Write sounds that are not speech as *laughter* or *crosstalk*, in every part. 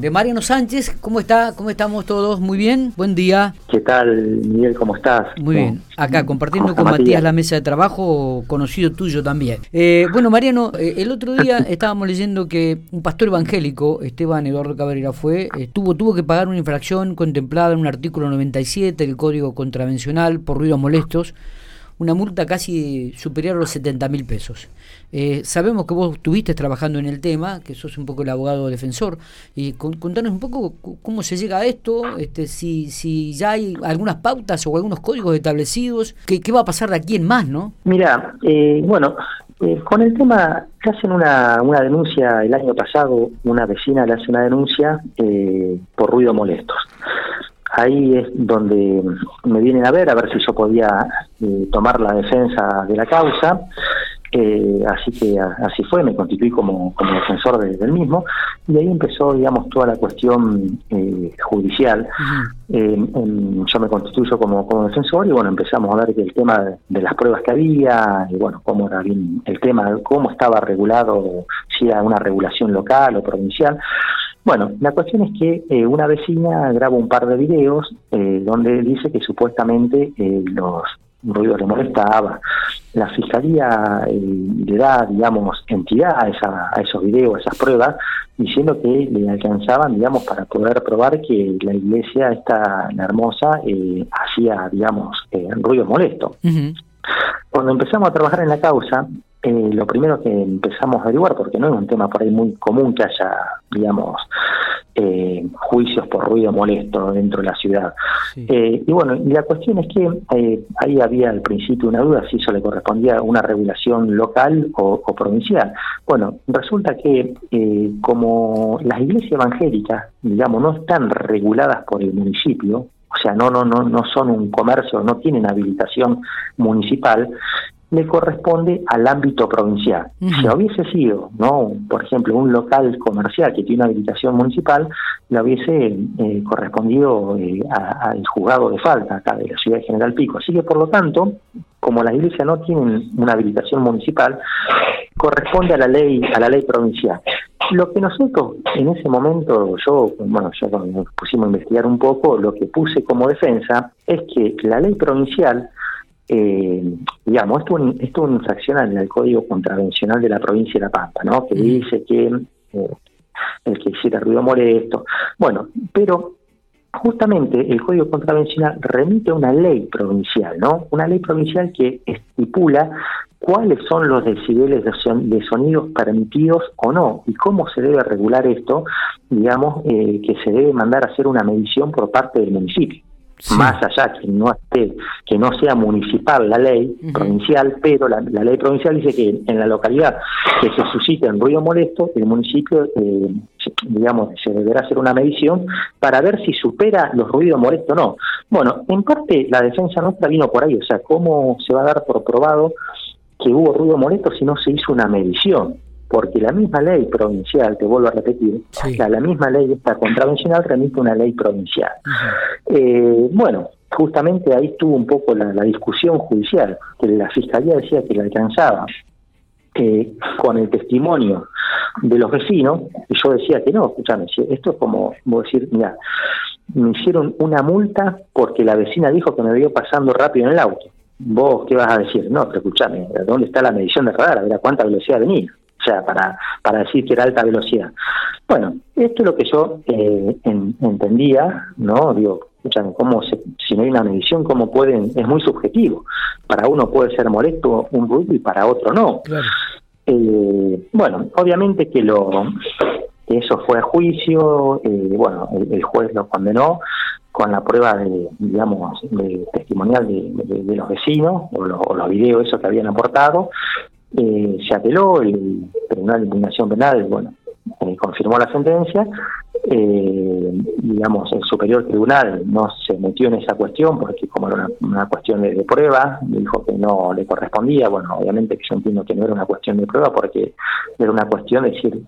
de Mariano Sánchez. ¿Cómo está? ¿Cómo estamos todos? Muy bien. Buen día. ¿Qué tal, Miguel? ¿Cómo estás? Muy bien. Acá compartiendo con Matías? la mesa de trabajo, conocido tuyo también. Eh, bueno, Mariano, eh, el otro día *laughs* estábamos leyendo que un pastor evangélico, Esteban Eduardo Cabrera, fue, eh, tuvo, tuvo que pagar una infracción contemplada en un artículo 97 del Código Contravencional por ruidos molestos una multa casi superior a los 70 mil pesos. Eh, sabemos que vos estuviste trabajando en el tema, que sos un poco el abogado defensor, y contanos un poco cómo se llega a esto, este, si, si ya hay algunas pautas o algunos códigos establecidos, qué, va a pasar de aquí en más, ¿no? Mira, eh, bueno, eh, con el tema, que hacen una, una denuncia el año pasado, una vecina le hace una denuncia por ruido molestos ahí es donde me vienen a ver, a ver si yo podía eh, tomar la defensa de la causa. Eh, así que así fue, me constituí como, como defensor del mismo y ahí empezó, digamos, toda la cuestión eh, judicial. yo me constituyo como, como defensor y bueno, empezamos a ver que el tema de, las pruebas que había, y bueno, cómo era bien el tema, cómo estaba regulado, si era una regulación local o provincial. Bueno, la cuestión es que eh, una vecina graba un par de videos eh, donde dice que supuestamente eh, los ruidos le molestaba. La fiscalía le da, digamos, entidad a, esa, a esos videos, a esas pruebas, diciendo que le alcanzaban, digamos, para poder probar que la iglesia, esta hermosa, hacía, digamos, ruido molesto. Cuando empezamos a trabajar en la causa, eh, lo primero que empezamos a averiguar, porque no es un tema por ahí muy común que haya, digamos, eh, juicios por ruido molesto dentro de la ciudad. Eh, y bueno, la cuestión es que ahí había al principio una duda si eso le correspondía a una regulación local o, provincial. Bueno, resulta que como las iglesias evangélicas, digamos, no están reguladas por el municipio, o sea, no, no, no, no son un comercio, no tienen habilitación municipal, le corresponde al ámbito provincial. Si hubiese sido, no, por ejemplo, un local comercial que tiene una habilitación municipal, le hubiese eh, correspondido eh, al juzgado de falta acá de la ciudad de General Pico. Así que, por lo tanto, como las iglesias no tienen una habilitación municipal, corresponde a la ley a la ley provincial. Lo que nosotros en ese momento, yo, bueno, yo nos pusimos a investigar un poco, lo que puse como defensa es que la ley provincial eh, digamos, esto, esto es una infracción en el Código Contravencional de la provincia de La Pampa, ¿no? Que dice que eh, el que hiciera ruido molesto. Bueno, pero justamente el Código Contravencional remite a una ley provincial, ¿no? Una ley provincial que estipula cuáles son los decibeles de, sonidos permitidos o no y cómo se debe regular esto, digamos, eh, que se debe mandar a hacer una medición por parte del municipio más allá que no esté, que no sea municipal la ley provincial, pero la, ley provincial dice que en la localidad que se suscite un ruido molesto, el municipio, eh, digamos, se deberá hacer una medición para ver si supera los ruidos molestos o no. Bueno, en parte la defensa nuestra vino por ahí, o sea, cómo se va a dar por probado que hubo ruido molesto si no se hizo una medición porque la misma ley provincial, te vuelvo a repetir, la, misma ley esta contravencional remite una ley provincial. Eh, bueno, justamente ahí estuvo un poco la, discusión judicial, que la fiscalía decía que la alcanzaba eh, con el testimonio de los vecinos, y yo decía que no, escúchame, esto es como, voy a decir, mira, me hicieron una multa porque la vecina dijo que me vio pasando rápido en el auto. ¿Vos qué vas a decir? No, pero escúchame, ¿dónde está la medición de radar? A ver a cuánta velocidad venía sea, para, para decir que era alta velocidad. Bueno, esto es lo que yo eh, entendía, ¿no? Digo, escuchan, ¿cómo si no hay una medición, cómo pueden, es muy subjetivo. Para uno puede ser molesto un ruido y para otro no. Eh, bueno, obviamente que lo que eso fue a juicio, eh, bueno, el, juez lo condenó con la prueba de, digamos, de testimonial de, los vecinos o, o los videos esos que habían aportado eh, se apeló, el Tribunal de Impugnación Penal, bueno, eh, confirmó la sentencia, eh, digamos, el Superior Tribunal no se metió en esa cuestión porque como era una, cuestión de, prueba, dijo que no le correspondía, bueno, obviamente que yo entiendo que no era una cuestión de prueba porque era una cuestión de decir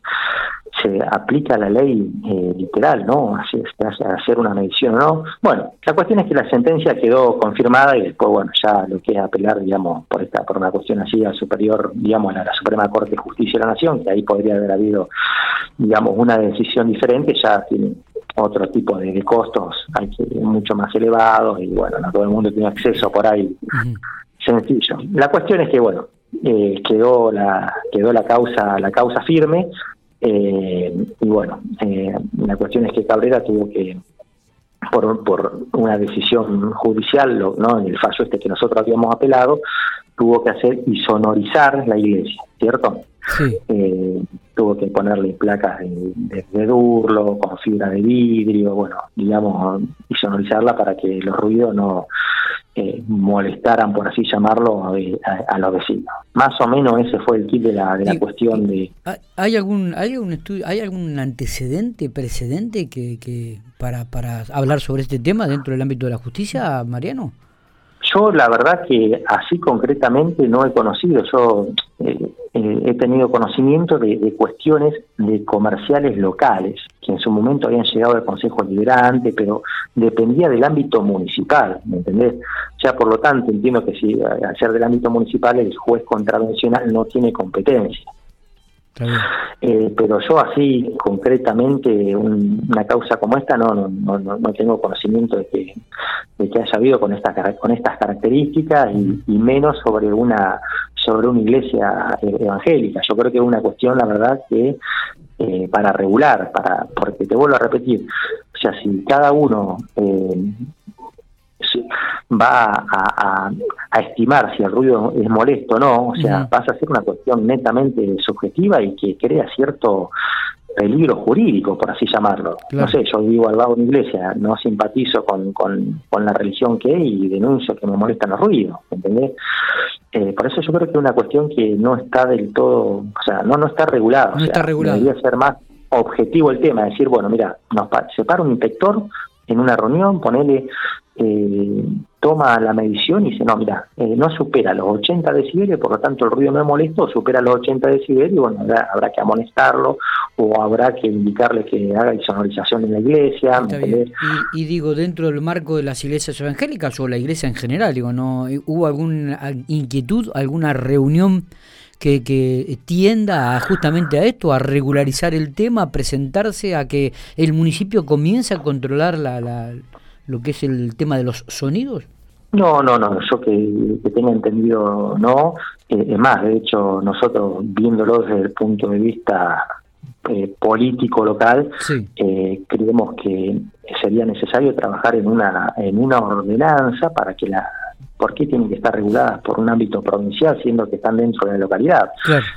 se aplica la ley eh, literal, ¿no? Así, hacer una medición o no. Bueno, la cuestión es que la sentencia quedó confirmada y después, bueno, ya lo que es apelar, digamos, por esta por una cuestión así al superior, digamos, a la, Suprema Corte de Justicia de la Nación, que ahí podría haber habido, digamos, una decisión diferente, ya tiene otro tipo de, costos, hay que mucho más elevados y bueno, no todo el mundo tiene acceso por ahí. Sencillo. La cuestión es que, bueno, eh, quedó la quedó la causa la causa firme eh, y bueno, eh, la cuestión es que Cabrera tuvo que, por, por una decisión judicial, ¿no? en el fallo este que nosotros habíamos apelado, tuvo que hacer y sonorizar la iglesia, ¿cierto? Eh, tuvo que ponerle placas de, de, durlo, con fibra de vidrio, bueno, digamos, y sonorizarla para que los ruidos no, eh, molestaran, por así llamarlo, a, los vecinos. Más o menos ese fue el kit de la, de la cuestión de... ¿Hay algún, hay algún estudio, hay algún antecedente, precedente que, que para, para hablar sobre este tema dentro del ámbito de la justicia, Mariano? Yo la verdad que así concretamente no he conocido, yo eh, eh, he tenido conocimiento de, cuestiones de comerciales locales, que su momento habían llegado al Consejo Liberante, pero dependía del ámbito municipal, ¿me entendés? O sea, por lo tanto, entiendo que si al ser del ámbito municipal el juez contravencional no tiene competencia. Eh, pero yo así concretamente una causa como esta no no, no, no tengo conocimiento de que, de que haya habido con estas con estas características y, menos sobre una sobre una iglesia eh, evangélica yo creo que es una cuestión la verdad que eh, para regular para porque te vuelvo a repetir o sea si cada uno eh, va a, estimar si el ruido es molesto o no, o sea, pasa a ser una cuestión netamente subjetiva y que crea cierto peligro jurídico, por así llamarlo. No sé, yo vivo al lado de una iglesia, no simpatizo con, con, la religión que hay y denuncio que me molestan los ruidos, ¿entendés? Eh, por eso yo creo que es una cuestión que no está del todo, o sea, no, no está regulada. No está regulada. Debería ser más objetivo el tema, decir, bueno, mira, nos separa un inspector en una reunión, ponele eh, toma la medición y dice, no, mira, eh, no supera los 80 decibeles, por lo tanto el ruido me molesto, supera los 80 decibeles y bueno, habrá, que amonestarlo o habrá que indicarle que haga insonorización en la iglesia. Y, digo, dentro del marco de las iglesias evangélicas o la iglesia en general, digo, ¿no hubo alguna inquietud, alguna reunión que, que tienda a, justamente a esto, a regularizar el tema, a presentarse, a que el municipio comience a controlar la, la lo que es el tema de los sonidos? No, no, no, yo que, tenga entendido no. Eh, es más, de hecho, nosotros viéndolo desde el punto de vista eh, político local, eh, creemos que sería necesario trabajar en una en una ordenanza para que la ¿por qué tienen que estar reguladas por un ámbito provincial siendo que están dentro de la localidad?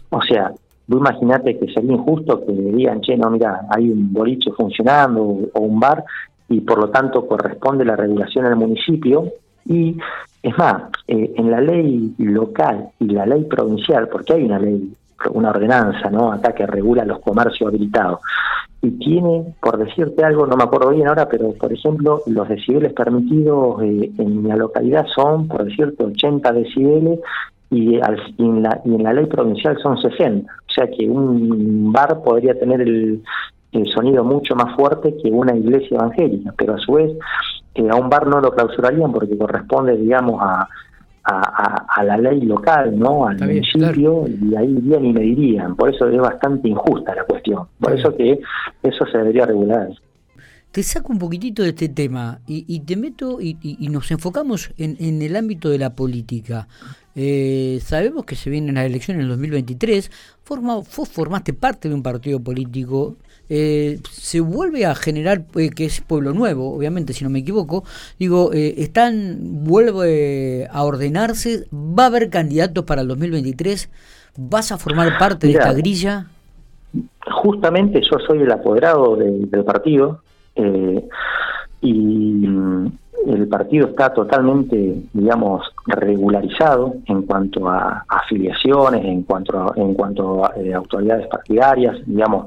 O sea, tú imagínate que sería injusto que digan, che, no, mira, hay un boliche funcionando o un bar y por lo tanto corresponde la regulación al municipio y es más, eh, en la ley local y la ley provincial, porque hay una ley, una ordenanza, ¿no? Acá que regula los comercios habilitados. Y tiene, por decirte algo, no me acuerdo bien ahora, pero por ejemplo, los decibeles permitidos eh, en la localidad son, por decirte, 80 decibeles y, en la, y en la ley provincial son 60. O sea que un bar podría tener el, el sonido mucho más fuerte que una iglesia evangélica, pero a su vez eh, a un bar no lo clausurarían porque corresponde, digamos, a, a, la ley local, ¿no? Al municipio, y ahí irían y medirían. Por eso es bastante injusta la cuestión. Por eso que eso se debería regular. Te saco un poquitito de este tema y, te meto y, nos enfocamos en, en, el ámbito de la política. Eh, sabemos que se vienen las elecciones en el 2023. Forma, vos formaste parte de un partido político eh, se vuelve a generar, eh, que es Pueblo Nuevo, obviamente, si no me equivoco, digo, eh, están, vuelve a ordenarse, va a haber candidatos para el 2023, vas a formar parte de esta grilla. Justamente yo soy el apoderado del partido y el partido está totalmente, digamos, regularizado en cuanto a afiliaciones, en cuanto a, en cuanto a autoridades partidarias, digamos,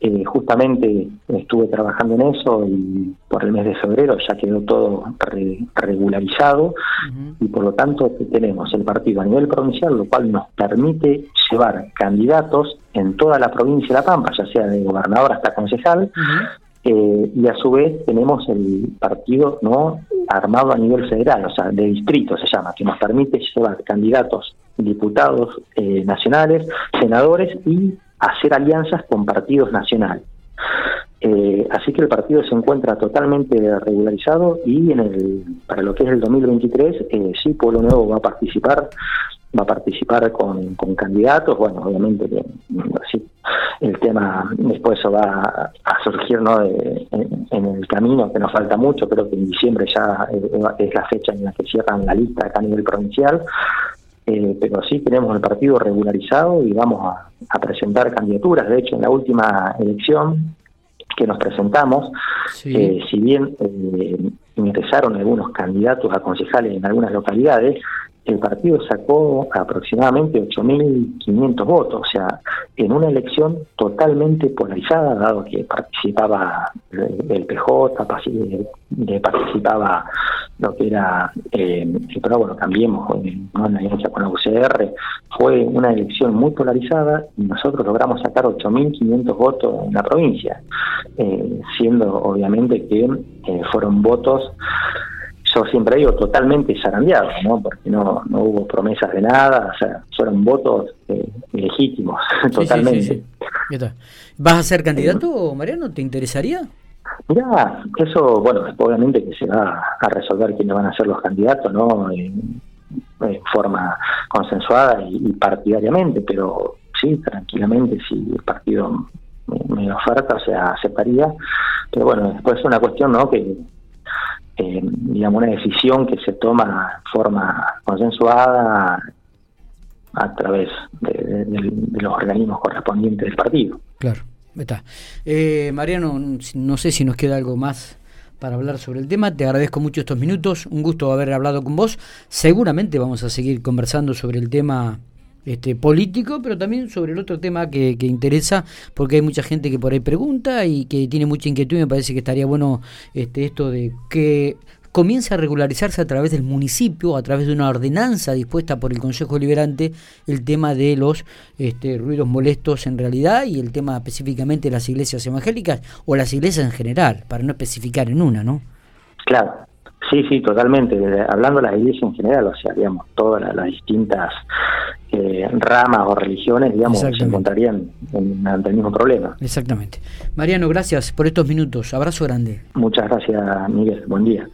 eh, justamente estuve trabajando en eso y por el mes de febrero ya quedó todo regularizado y por lo tanto tenemos el partido a nivel provincial, lo cual nos permite llevar candidatos en toda la provincia de La Pampa, ya sea de gobernador hasta concejal, eh, y a su vez tenemos el partido no armado a nivel federal, o sea, de distrito se llama, que nos permite llevar candidatos, diputados eh, nacionales, senadores y hacer alianzas con partidos nacionales. Eh, así que el partido se encuentra totalmente regularizado y en el, para lo que es el 2023 eh, sí Pueblo Nuevo va a participar va a participar con, candidatos bueno obviamente que el tema después eso va a surgir no en, el camino que nos falta mucho pero que en diciembre ya es la fecha en la que cierran la lista acá a nivel provincial. Eh, pero sí tenemos el partido regularizado y vamos a, presentar candidaturas. De hecho, en la última elección que nos presentamos, eh, si bien eh, ingresaron algunos candidatos a concejales en algunas localidades, el partido sacó aproximadamente 8.500 votos, o sea, en una elección totalmente polarizada, dado que participaba el PJ, participaba lo que era, eh, pero bueno, cambiemos, ¿no? en alianza con la UCR, fue una elección muy polarizada y nosotros logramos sacar 8.500 votos en la provincia, eh, siendo obviamente que eh, fueron votos yo siempre digo totalmente zarandeados, ¿no? Porque no, no hubo promesas de nada, o sea, fueron votos eh, legítimos, *laughs* totalmente. ¿Vas a ser candidato, Mariano? ¿Te interesaría? Mira, eso, bueno, obviamente que se va a resolver quiénes van a ser los candidatos, ¿no? En, forma consensuada y, partidariamente, pero sí, tranquilamente, si el partido me, me oferta, o sea, aceptaría. Pero bueno, después es una cuestión, ¿no? Que eh, digamos, una decisión que se toma de forma consensuada a través de, los organismos correspondientes del partido. Claro, está. Eh, Mariano, no sé si nos queda algo más para hablar sobre el tema. Te agradezco mucho estos minutos, un gusto haber hablado con vos. Seguramente vamos a seguir conversando sobre el tema este, político, pero también sobre el otro tema que, interesa, porque hay mucha gente que por ahí pregunta y que tiene mucha inquietud y me parece que estaría bueno este, esto de que comience a regularizarse a través del municipio, a través de una ordenanza dispuesta por el Consejo Deliberante, el tema de los este, ruidos molestos en realidad y el tema específicamente de las iglesias evangélicas o las iglesias en general, para no especificar en una, ¿no? Claro, sí, sí, totalmente. Hablando de las iglesias en general, o sea, digamos, todas las distintas eh, ramas o religiones, digamos, se encontrarían en, ante el mismo problema. Exactamente. Mariano, gracias por estos minutos. Abrazo grande. Muchas gracias, Miguel. Buen día.